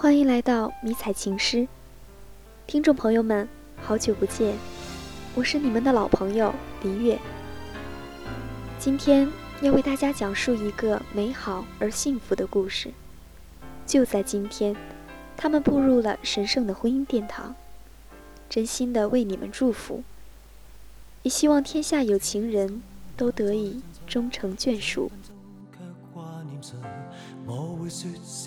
欢迎来到迷彩情诗，听众朋友们，好久不见，我是你们的老朋友黎月。今天要为大家讲述一个美好而幸福的故事。就在今天，他们步入了神圣的婚姻殿堂。真心的为你们祝福，也希望天下有情人都得以终成眷属。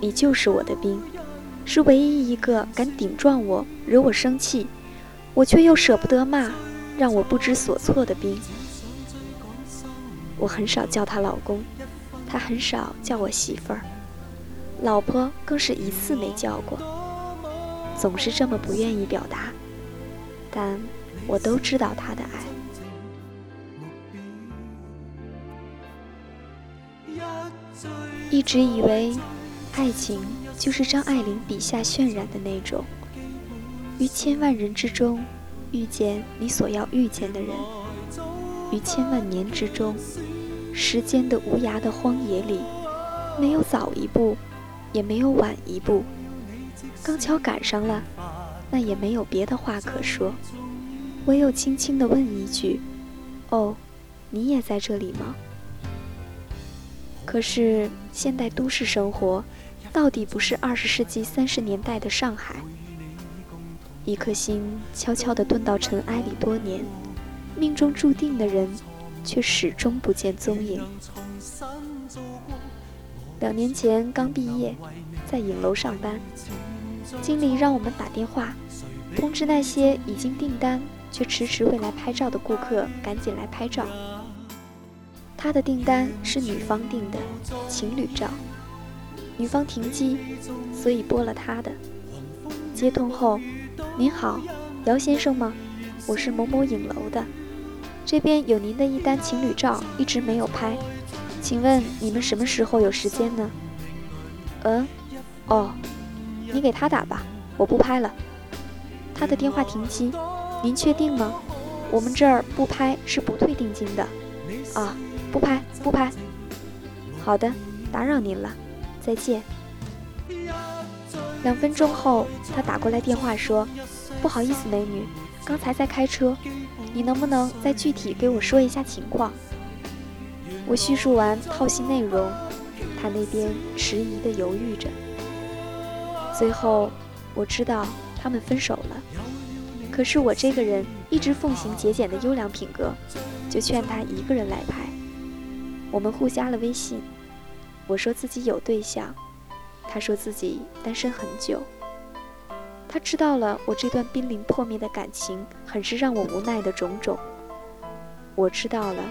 你就是我的兵，是唯一一个敢顶撞我、惹我生气，我却又舍不得骂，让我不知所措的兵。我很少叫他老公，他很少叫我媳妇儿，老婆更是一次没叫过。总是这么不愿意表达，但我都知道他的爱。一直以为，爱情就是张爱玲笔下渲染的那种，于千万人之中遇见你所要遇见的人，于千万年之中，时间的无涯的荒野里，没有早一步，也没有晚一步。刚巧赶上了，那也没有别的话可说，唯有轻轻地问一句：“哦，你也在这里吗？”可是现代都市生活，到底不是二十世纪三十年代的上海。一颗心悄悄地遁到尘埃里多年，命中注定的人，却始终不见踪影。两年前刚毕业，在影楼上班。经理让我们打电话通知那些已经订单却迟迟未来拍照的顾客，赶紧来拍照。他的订单是女方订的情侣照，女方停机，所以拨了他的。接通后，您好，姚先生吗？我是某某影楼的，这边有您的一单情侣照，一直没有拍，请问你们什么时候有时间呢？嗯，哦。你给他打吧，我不拍了。他的电话停机，您确定吗？我们这儿不拍是不退定金的。啊，不拍不拍。好的，打扰您了，再见。两分钟后，他打过来电话说：“不好意思，美女，刚才在开车，你能不能再具体给我说一下情况？”我叙述完套系内容，他那边迟疑地犹豫着。最后，我知道他们分手了。可是我这个人一直奉行节俭的优良品格，就劝他一个人来拍。我们互加了微信，我说自己有对象，他说自己单身很久。他知道了我这段濒临破灭的感情，很是让我无奈的种种。我知道了，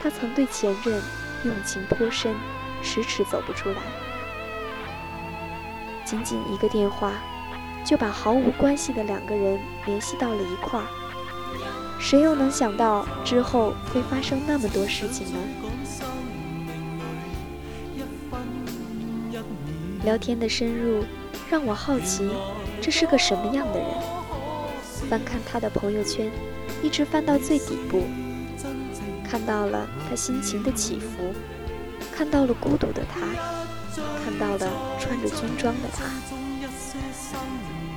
他曾对前任用情颇深，迟迟走不出来。仅仅一个电话，就把毫无关系的两个人联系到了一块儿。谁又能想到之后会发生那么多事情呢？聊天的深入让我好奇，这是个什么样的人？翻看他的朋友圈，一直翻到最底部，看到了他心情的起伏，看到了孤独的他。看到了穿着军装的他，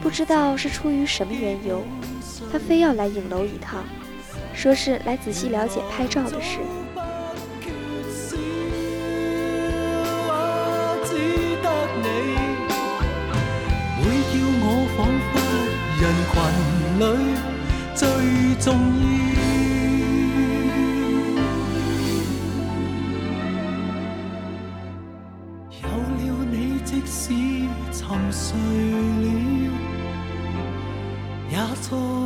不知道是出于什么缘由，他非要来影楼一趟，说是来仔细了解拍照的事。最重要，有了你，即使沉睡了，也在。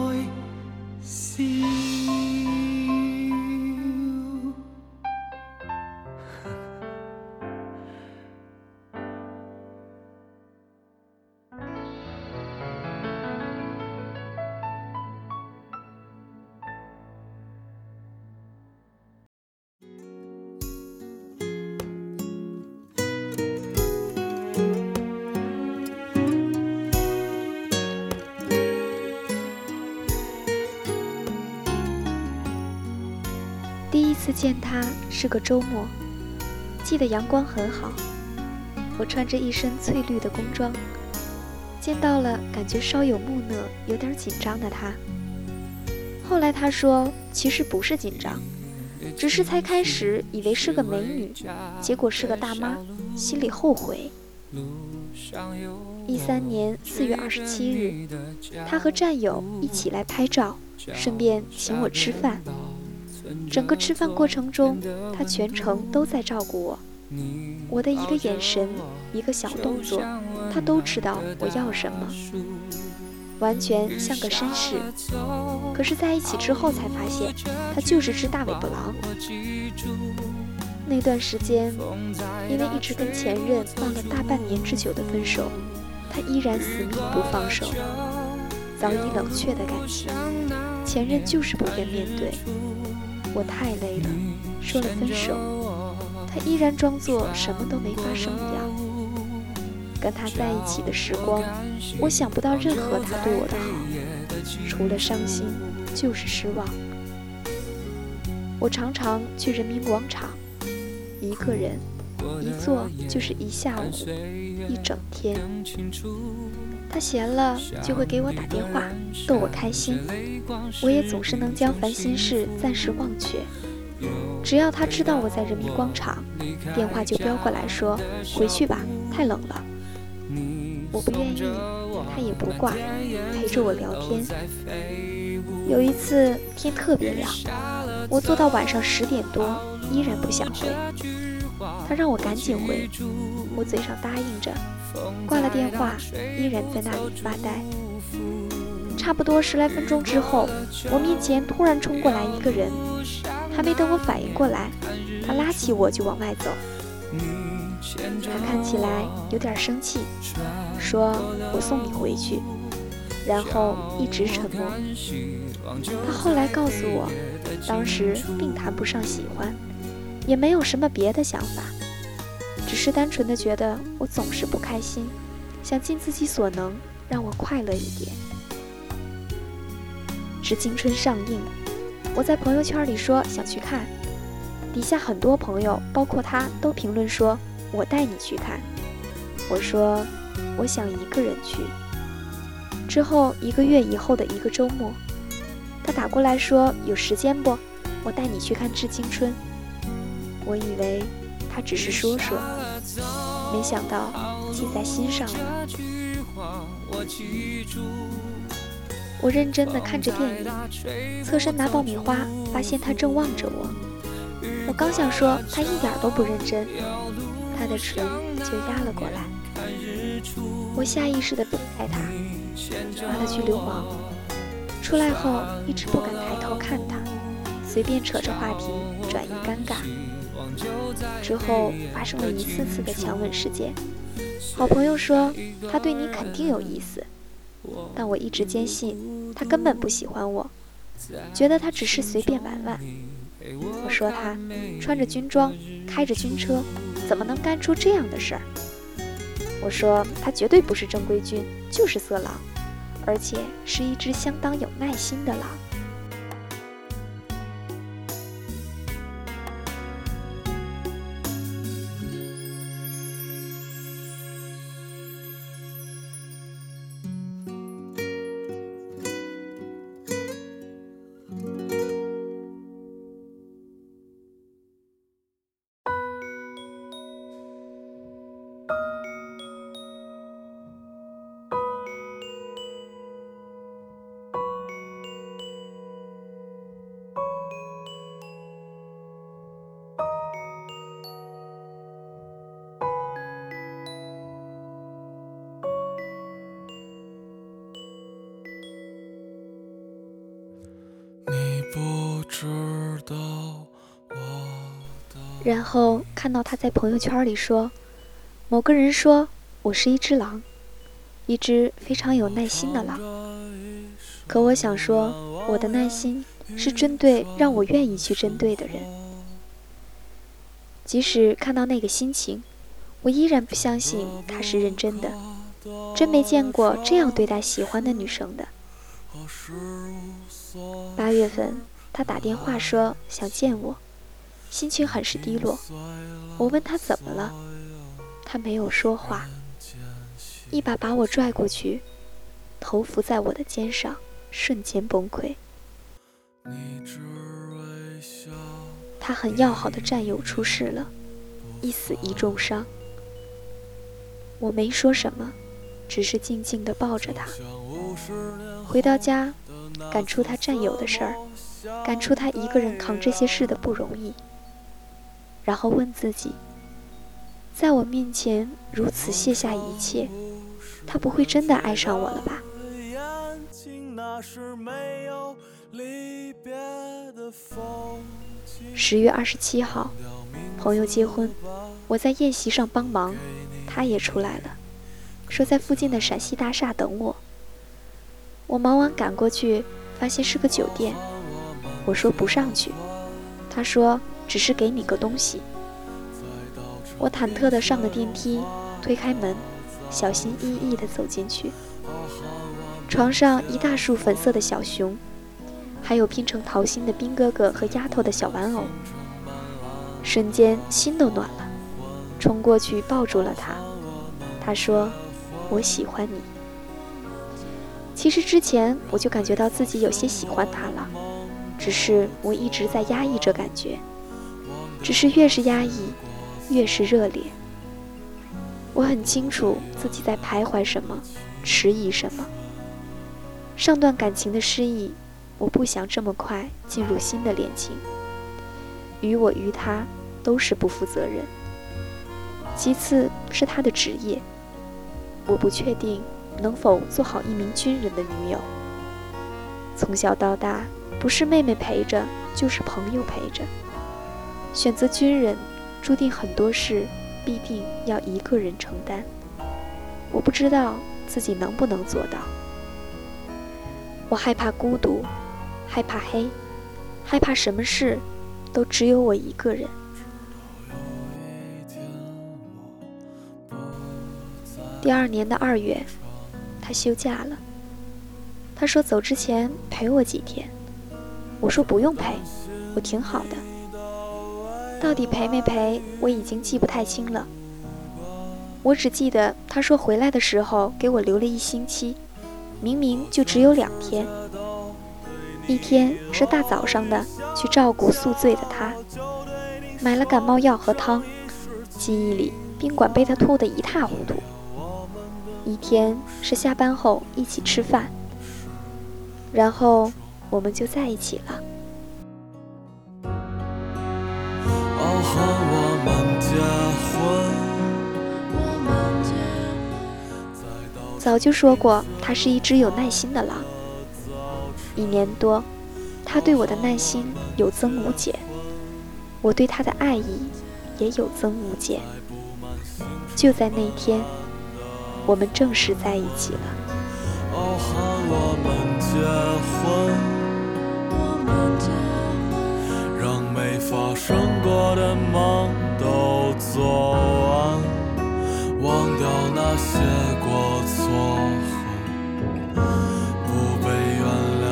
见他是个周末，记得阳光很好，我穿着一身翠绿的工装，见到了感觉稍有木讷、有点紧张的他。后来他说，其实不是紧张，只是才开始以为是个美女，结果是个大妈，心里后悔。一三年四月二十七日，他和战友一起来拍照，顺便请我吃饭。整个吃饭过程中，他全程都在照顾我。我的一个眼神，一个小动作，他都知道我要什么，完全像个绅士。可是在一起之后才发现，他就是只大尾巴狼。那段时间，因为一直跟前任闹了大半年之久的分手，他依然死命不放手。早已冷却的感情，前任就是不愿面对。我太累了，说了分手，他依然装作什么都没发生一样。跟他在一起的时光，我想不到任何他对我的好，除了伤心就是失望。我常常去人民广场，一个人，一坐就是一下午，一整天。他闲了就会给我打电话，逗我开心，我也总是能将烦心事暂时忘却。只要他知道我在人民广场，电话就飙过来说：“回去吧，太冷了。”我不愿意，他也不挂，陪着我聊天。有一次天特别亮，我坐到晚上十点多，依然不想回。他让我赶紧回，我嘴上答应着。挂了电话，依然在那里发呆。差不多十来分钟之后，我面前突然冲过来一个人，还没等我反应过来，他拉起我就往外走。他看起来有点生气，说我送你回去，然后一直沉默。他后来告诉我，当时并谈不上喜欢，也没有什么别的想法。只是单纯的觉得我总是不开心，想尽自己所能让我快乐一点。《致青春》上映，我在朋友圈里说想去看，底下很多朋友，包括他都评论说：“我带你去看。”我说：“我想一个人去。”之后一个月以后的一个周末，他打过来说：“有时间不？我带你去看《致青春》。”我以为他只是说说。没想到记在心上了。我认真的看着电影，侧身拿爆米花，发现他正望着我。我刚想说他一点都不认真，他的唇就压了过来。我下意识的避开他，骂了句流氓。出来后一直不敢抬头看他，随便扯着话题转移尴尬。之后发生了一次次的强吻事件，好朋友说他对你肯定有意思，但我一直坚信他根本不喜欢我，觉得他只是随便玩玩。我说他穿着军装，开着军车，怎么能干出这样的事儿？我说他绝对不是正规军，就是色狼，而且是一只相当有耐心的狼。然后看到他在朋友圈里说，某个人说我是一只狼，一只非常有耐心的狼。可我想说，我的耐心是针对让我愿意去针对的人。即使看到那个心情，我依然不相信他是认真的，真没见过这样对待喜欢的女生的。八月份，他打电话说想见我。心情很是低落。我问他怎么了，他没有说话，一把把我拽过去，头伏在我的肩上，瞬间崩溃。他很要好的战友出事了，一死一重伤。我没说什么，只是静静地抱着他。回到家，感触他战友的事儿，感触他一个人扛这些事的不容易。然后问自己，在我面前如此卸下一切，他不会真的爱上我了吧？十月二十七号，朋友结婚，我在宴席上帮忙。他也出来了，说在附近的陕西大厦等我。我忙完赶过去，发现是个酒店。我说不上去，他说只是给你个东西。我忐忑地上了电梯，推开门，小心翼翼地走进去。床上一大束粉色的小熊，还有拼成桃心的兵哥哥和丫头的小玩偶。瞬间心都暖了。冲过去抱住了他，他说：“我喜欢你。”其实之前我就感觉到自己有些喜欢他了，只是我一直在压抑着感觉，只是越是压抑，越是热烈。我很清楚自己在徘徊什么，迟疑什么。上段感情的失意，我不想这么快进入新的恋情，于我于他都是不负责任。其次是他的职业，我不确定能否做好一名军人的女友。从小到大，不是妹妹陪着，就是朋友陪着。选择军人，注定很多事必定要一个人承担。我不知道自己能不能做到。我害怕孤独，害怕黑，害怕什么事都只有我一个人。第二年的二月，他休假了。他说走之前陪我几天。我说不用陪，我挺好的。到底陪没陪，我已经记不太清了。我只记得他说回来的时候给我留了一星期，明明就只有两天。一天是大早上的去照顾宿醉的他，买了感冒药和汤，记忆里宾馆被他吐得一塌糊涂。一天是下班后一起吃饭，然后我们就在一起了。早就说过，他是一只有耐心的狼。一年多，他对我的耐心有增无减，我对他的爱意也有增无减。就在那天。我们正式在一起了。发生过的梦都做完，忘掉那些过错和不被原谅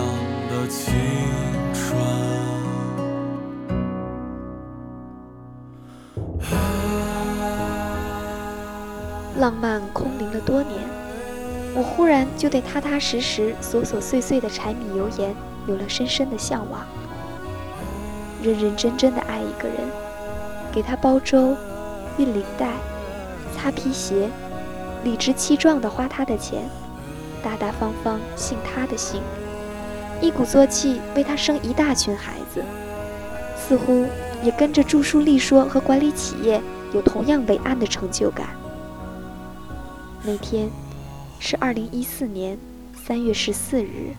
的青春。浪漫空灵了多年，我忽然就对踏踏实实、琐琐碎碎的柴米油盐有了深深的向往。认认真真的爱一个人，给他煲粥、熨领带、擦皮鞋，理直气壮地花他的钱，大大方方信他的姓，一鼓作气为他生一大群孩子，似乎也跟着著书立说和管理企业有同样伟岸的成就感。那天是二零一四年三月十四日。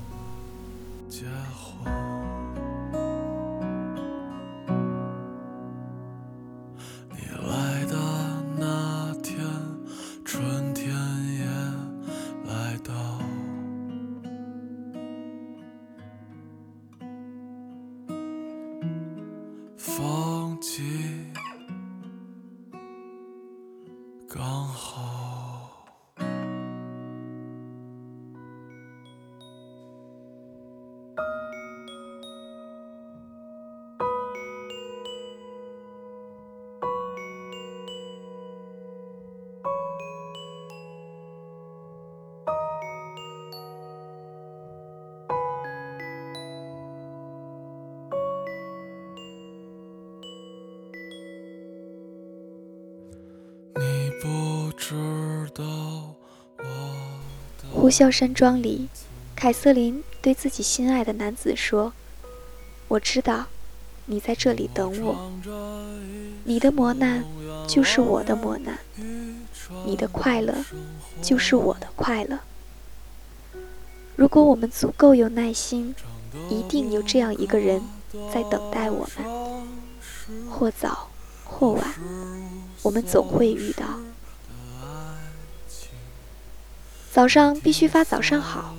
呼啸山庄里，凯瑟琳对自己心爱的男子说：“我知道，你在这里等我。你的磨难就是我的磨难，你的快乐就是我的快乐。如果我们足够有耐心，一定有这样一个人在等待我们，或早或晚，我们总会遇到。”早上必须发早上好，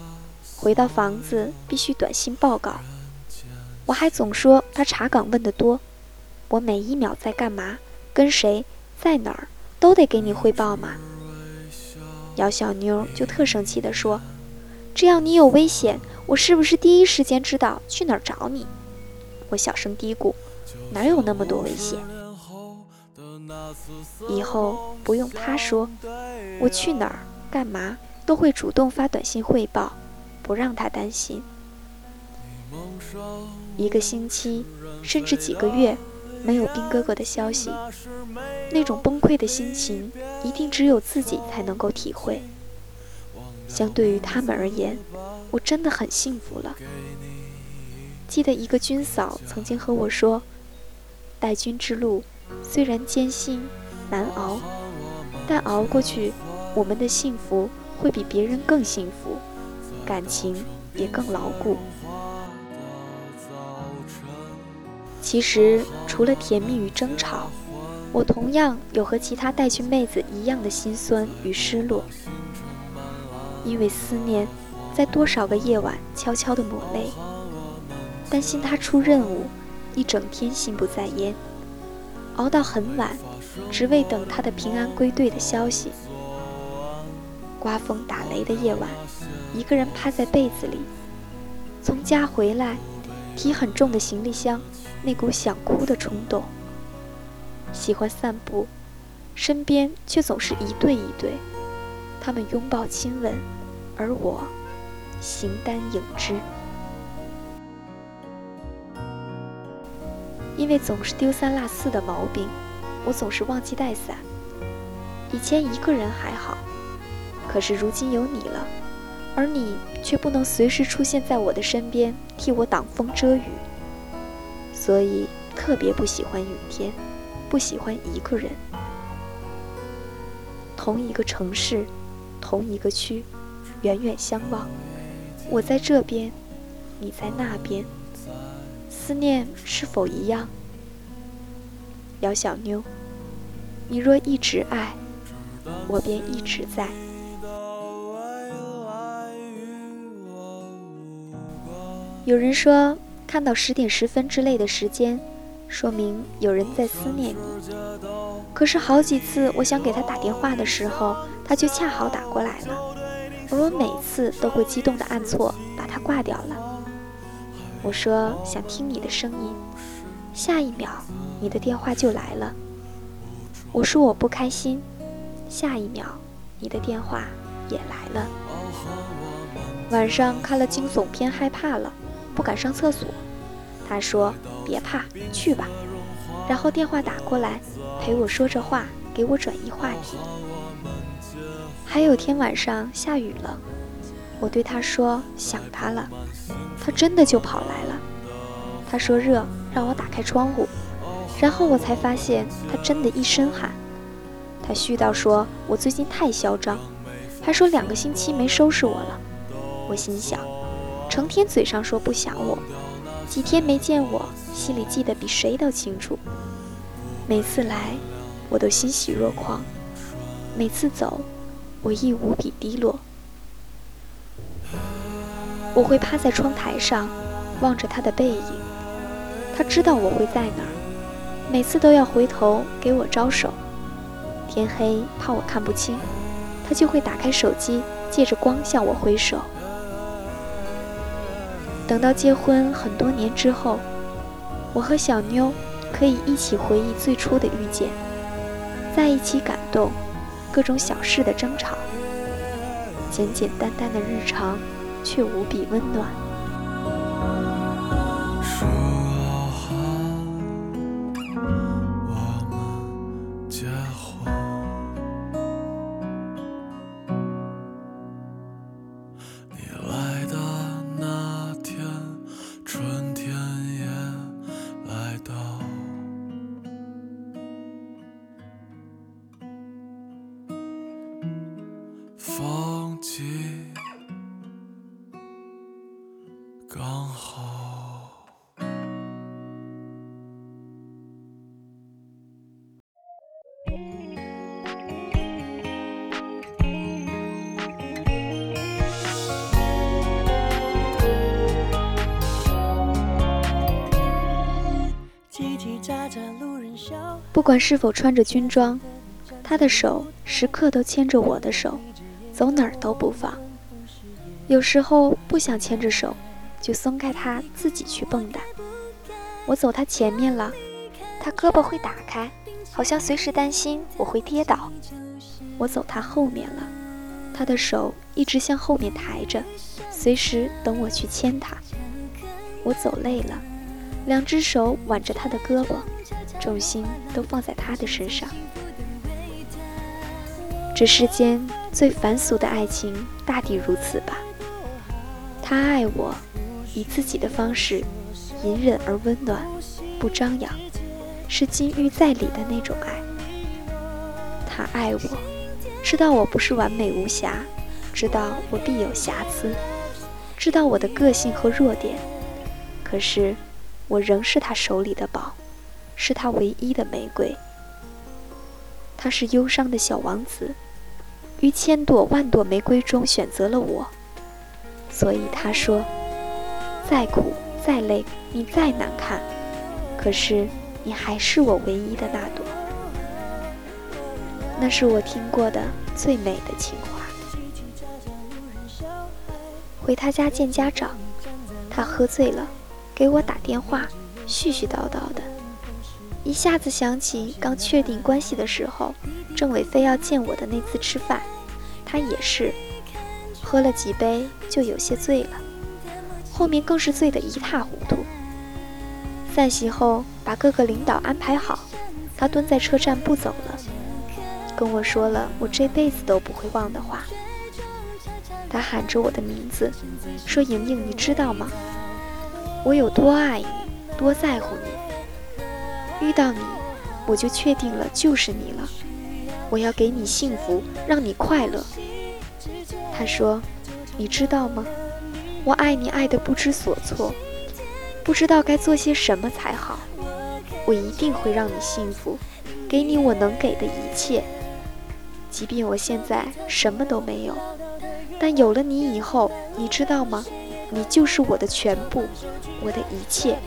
回到房子必须短信报告。我还总说他查岗问得多，我每一秒在干嘛，跟谁，在哪儿，都得给你汇报嘛。姚小妞就特生气地说：“这样你有危险，我是不是第一时间知道去哪儿找你？”我小声嘀咕：“哪有那么多危险？以后不用他说，我去哪儿干嘛？”都会主动发短信汇报，不让他担心。一个星期，甚至几个月，没有兵哥哥的消息，那种崩溃的心情，一定只有自己才能够体会。相对于他们而言，我真的很幸福了。记得一个军嫂曾经和我说：“带军之路虽然艰辛难熬，但熬过去，我们的幸福。”会比别人更幸福，感情也更牢固。其实，除了甜蜜与争吵，我同样有和其他带去妹子一样的心酸与失落。因为思念，在多少个夜晚悄悄地抹泪，担心他出任务，一整天心不在焉，熬到很晚，只为等他的平安归队的消息。刮风打雷的夜晚，一个人趴在被子里，从家回来，提很重的行李箱，那股想哭的冲动。喜欢散步，身边却总是一对一对，他们拥抱亲吻，而我形单影只。因为总是丢三落四的毛病，我总是忘记带伞。以前一个人还好。可是如今有你了，而你却不能随时出现在我的身边，替我挡风遮雨。所以特别不喜欢雨天，不喜欢一个人。同一个城市，同一个区，远远相望。我在这边，你在那边，思念是否一样？姚小妞，你若一直爱，我便一直在。有人说，看到十点十分之类的时间，说明有人在思念你。可是好几次我想给他打电话的时候，他就恰好打过来了，而我每次都会激动的按错，把他挂掉了。我说想听你的声音，下一秒你的电话就来了。我说我不开心，下一秒你的电话也来了。晚上看了惊悚片，害怕了。不敢上厕所，他说：“别怕，去吧。”然后电话打过来，陪我说着话，给我转移话题。还有天晚上下雨了，我对他说想他了，他真的就跑来了。他说热，让我打开窗户，然后我才发现他真的一身汗。他絮叨说我最近太嚣张，还说两个星期没收拾我了。我心想。成天嘴上说不想我，几天没见我，心里记得比谁都清楚。每次来，我都欣喜若狂；每次走，我亦无比低落。我会趴在窗台上，望着他的背影。他知道我会在哪儿，每次都要回头给我招手。天黑，怕我看不清，他就会打开手机，借着光向我挥手。等到结婚很多年之后，我和小妞可以一起回忆最初的遇见，在一起感动，各种小事的争吵，简简单单的日常，却无比温暖。不管是否穿着军装，他的手时刻都牵着我的手，走哪儿都不放。有时候不想牵着手，就松开他自己去蹦跶。我走他前面了，他胳膊会打开，好像随时担心我会跌倒。我走他后面了，他的手一直向后面抬着，随时等我去牵他。我走累了，两只手挽着他的胳膊，重心都放在他的身上。这世间最凡俗的爱情，大抵如此吧。他爱我，以自己的方式，隐忍而温暖，不张扬，是金玉在里的那种爱。他爱我，知道我不是完美无瑕，知道我必有瑕疵，知道我的个性和弱点。可是，我仍是他手里的宝，是他唯一的玫瑰。他是忧伤的小王子，于千朵万朵玫瑰中选择了我。所以他说：“再苦再累，你再难看，可是你还是我唯一的那朵。”那是我听过的最美的情话。回他家见家长，他喝醉了。给我打电话，絮絮叨叨的，一下子想起刚确定关系的时候，政委非要见我的那次吃饭，他也是喝了几杯就有些醉了，后面更是醉得一塌糊涂。散席后，把各个领导安排好，他蹲在车站不走了，跟我说了我这辈子都不会忘的话。他喊着我的名字，说：“莹莹，你知道吗？”我有多爱你，多在乎你。遇到你，我就确定了就是你了。我要给你幸福，让你快乐。他说：“你知道吗？我爱你爱得不知所措，不知道该做些什么才好。我一定会让你幸福，给你我能给的一切。即便我现在什么都没有，但有了你以后，你知道吗？”你就是我的全部，我的一切。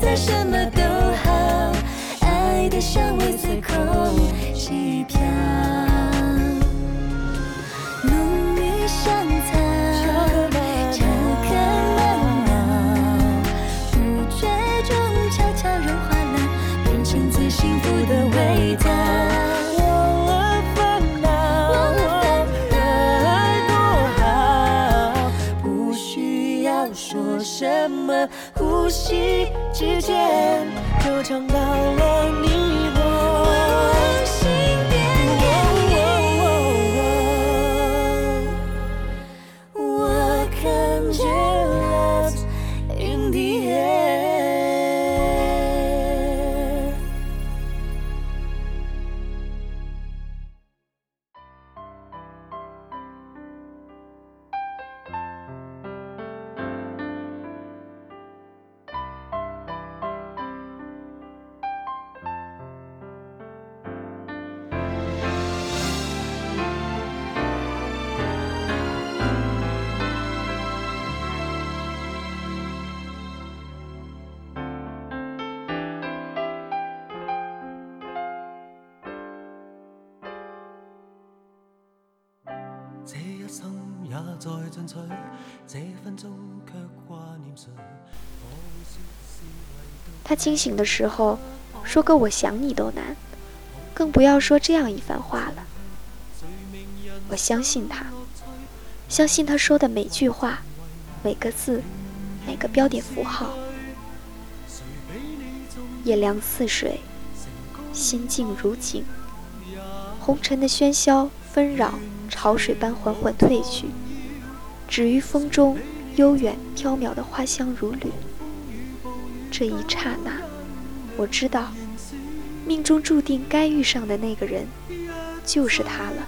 在什么都好，爱的香味随空气飘，浓郁香草，巧克力啊，不觉中悄悄融化了，变成最幸福的味道。我分了，我们的爱多好，不需要说什么，呼吸。之间，就尝到了你他清醒的时候，说个“我想你”都难，更不要说这样一番话了。我相信他，相信他说的每句话，每个字，每个标点符号。夜凉似水，心静如景，红尘的喧嚣纷扰。潮水般缓缓退去，止于风中悠远飘渺的花香如缕。这一刹那，我知道，命中注定该遇上的那个人，就是他了。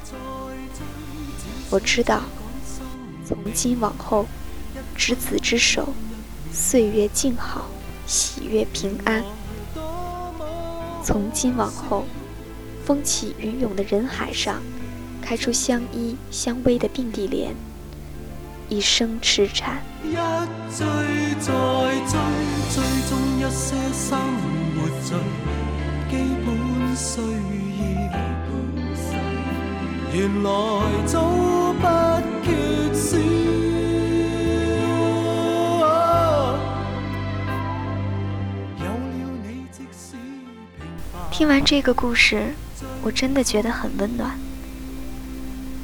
我知道，从今往后，执子之手，岁月静好，喜悦平安。从今往后，风起云涌的人海上。开出相依相偎的并蒂莲，一生痴缠。一追再追，追踪一些生活最基本需要，原来早不缺少。有了你，即使。听完这个故事，我真的觉得很温暖。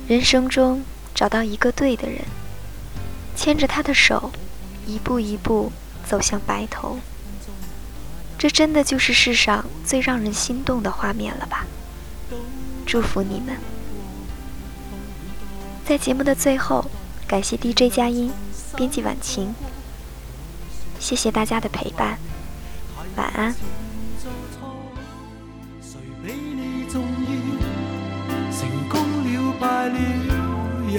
人生中找到一个对的人，牵着他的手，一步一步走向白头，这真的就是世上最让人心动的画面了吧？祝福你们！在节目的最后，感谢 DJ 佳音、编辑婉晴，谢谢大家的陪伴，晚安。成功了败了也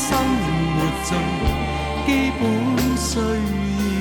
生活最基本需要。